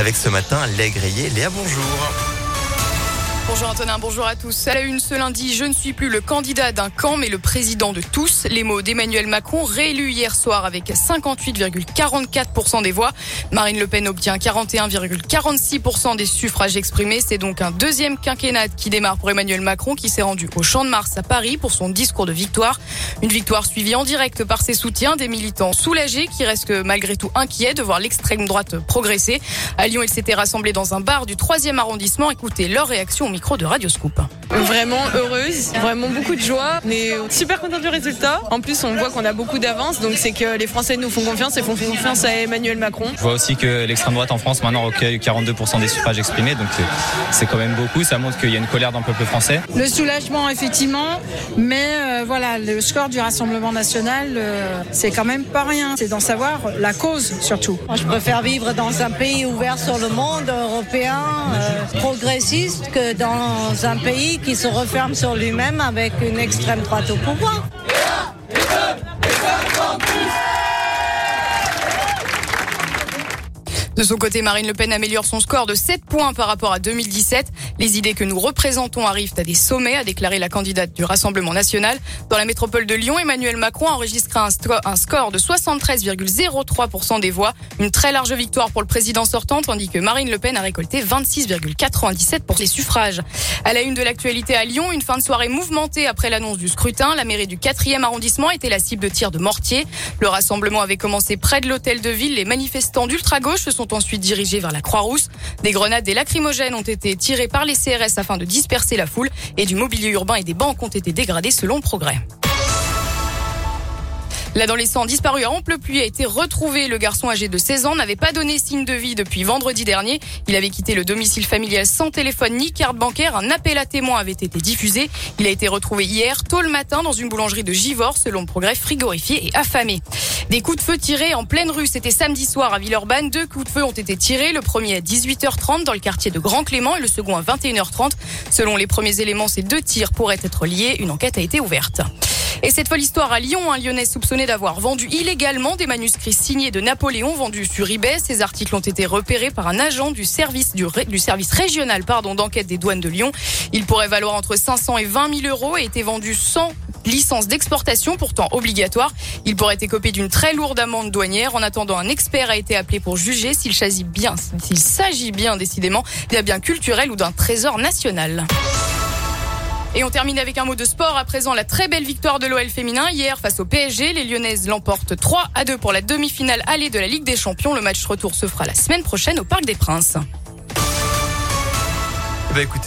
avec ce matin Léa Grillé. Léa, bonjour. Bonjour Antonin, bonjour à tous. À la une ce lundi, je ne suis plus le candidat d'un camp, mais le président de tous. Les mots d'Emmanuel Macron, réélu hier soir avec 58,44% des voix. Marine Le Pen obtient 41,46% des suffrages exprimés. C'est donc un deuxième quinquennat qui démarre pour Emmanuel Macron, qui s'est rendu au Champ de Mars à Paris pour son discours de victoire. Une victoire suivie en direct par ses soutiens, des militants soulagés qui restent malgré tout inquiets de voir l'extrême droite progresser. À Lyon, ils s'étaient rassemblés dans un bar du 3e arrondissement. Écoutez leur réaction micro de Radioscoop. Vraiment heureuse, vraiment beaucoup de joie. On est super content du résultat. En plus, on voit qu'on a beaucoup d'avance, donc c'est que les Français nous font confiance et font confiance à Emmanuel Macron. Je vois aussi que l'extrême droite en France maintenant recueille 42% des suffrages exprimés, donc c'est quand même beaucoup. Ça montre qu'il y a une colère d'un peuple français. Le soulagement, effectivement, mais euh, voilà, le score du Rassemblement national, euh, c'est quand même pas rien. C'est d'en savoir la cause surtout. Moi, je préfère vivre dans un pays ouvert sur le monde, européen, euh, progressiste, que dans un pays qui se referme sur lui-même avec une extrême droite au pouvoir. De son côté, Marine Le Pen améliore son score de 7 points par rapport à 2017. Les idées que nous représentons arrivent à des sommets, a déclaré la candidate du Rassemblement national. Dans la métropole de Lyon, Emmanuel Macron a enregistré un, score de 73,03% des voix. Une très large victoire pour le président sortant, tandis que Marine Le Pen a récolté 26,97% pour les suffrages. À la une de l'actualité à Lyon, une fin de soirée mouvementée après l'annonce du scrutin. La mairie du 4e arrondissement était la cible de tirs de mortier. Le rassemblement avait commencé près de l'hôtel de ville. Les manifestants d'ultra-gauche se sont ensuite dirigés vers la Croix-Rousse. Des grenades et lacrymogènes ont été tirées par les CRS afin de disperser la foule et du mobilier urbain et des banques ont été dégradés selon progrès. L'adolescent disparu à ample pluie a été retrouvé. Le garçon âgé de 16 ans n'avait pas donné signe de vie depuis vendredi dernier. Il avait quitté le domicile familial sans téléphone ni carte bancaire. Un appel à témoins avait été diffusé. Il a été retrouvé hier tôt le matin dans une boulangerie de Givors, selon progrès frigorifié et affamé. Des coups de feu tirés en pleine rue. C'était samedi soir à Villeurbanne. Deux coups de feu ont été tirés. Le premier à 18h30 dans le quartier de Grand Clément et le second à 21h30. Selon les premiers éléments, ces deux tirs pourraient être liés. Une enquête a été ouverte. Et cette folle histoire à Lyon, un Lyonnais soupçonné d'avoir vendu illégalement des manuscrits signés de Napoléon vendus sur eBay. Ces articles ont été repérés par un agent du service du, régional d'enquête des douanes de Lyon. Il pourrait valoir entre 500 et 20 000 euros et été vendu sans licence d'exportation pourtant obligatoire. Il pourrait être écopé d'une très lourde amende douanière. En attendant, un expert a été appelé pour juger s'il s'agit bien décidément d'un bien culturel ou d'un trésor national. Et on termine avec un mot de sport. À présent, la très belle victoire de l'OL féminin hier face au PSG. Les Lyonnaises l'emportent 3 à 2 pour la demi-finale allée de la Ligue des Champions. Le match retour se fera la semaine prochaine au Parc des Princes. Bah écoutez,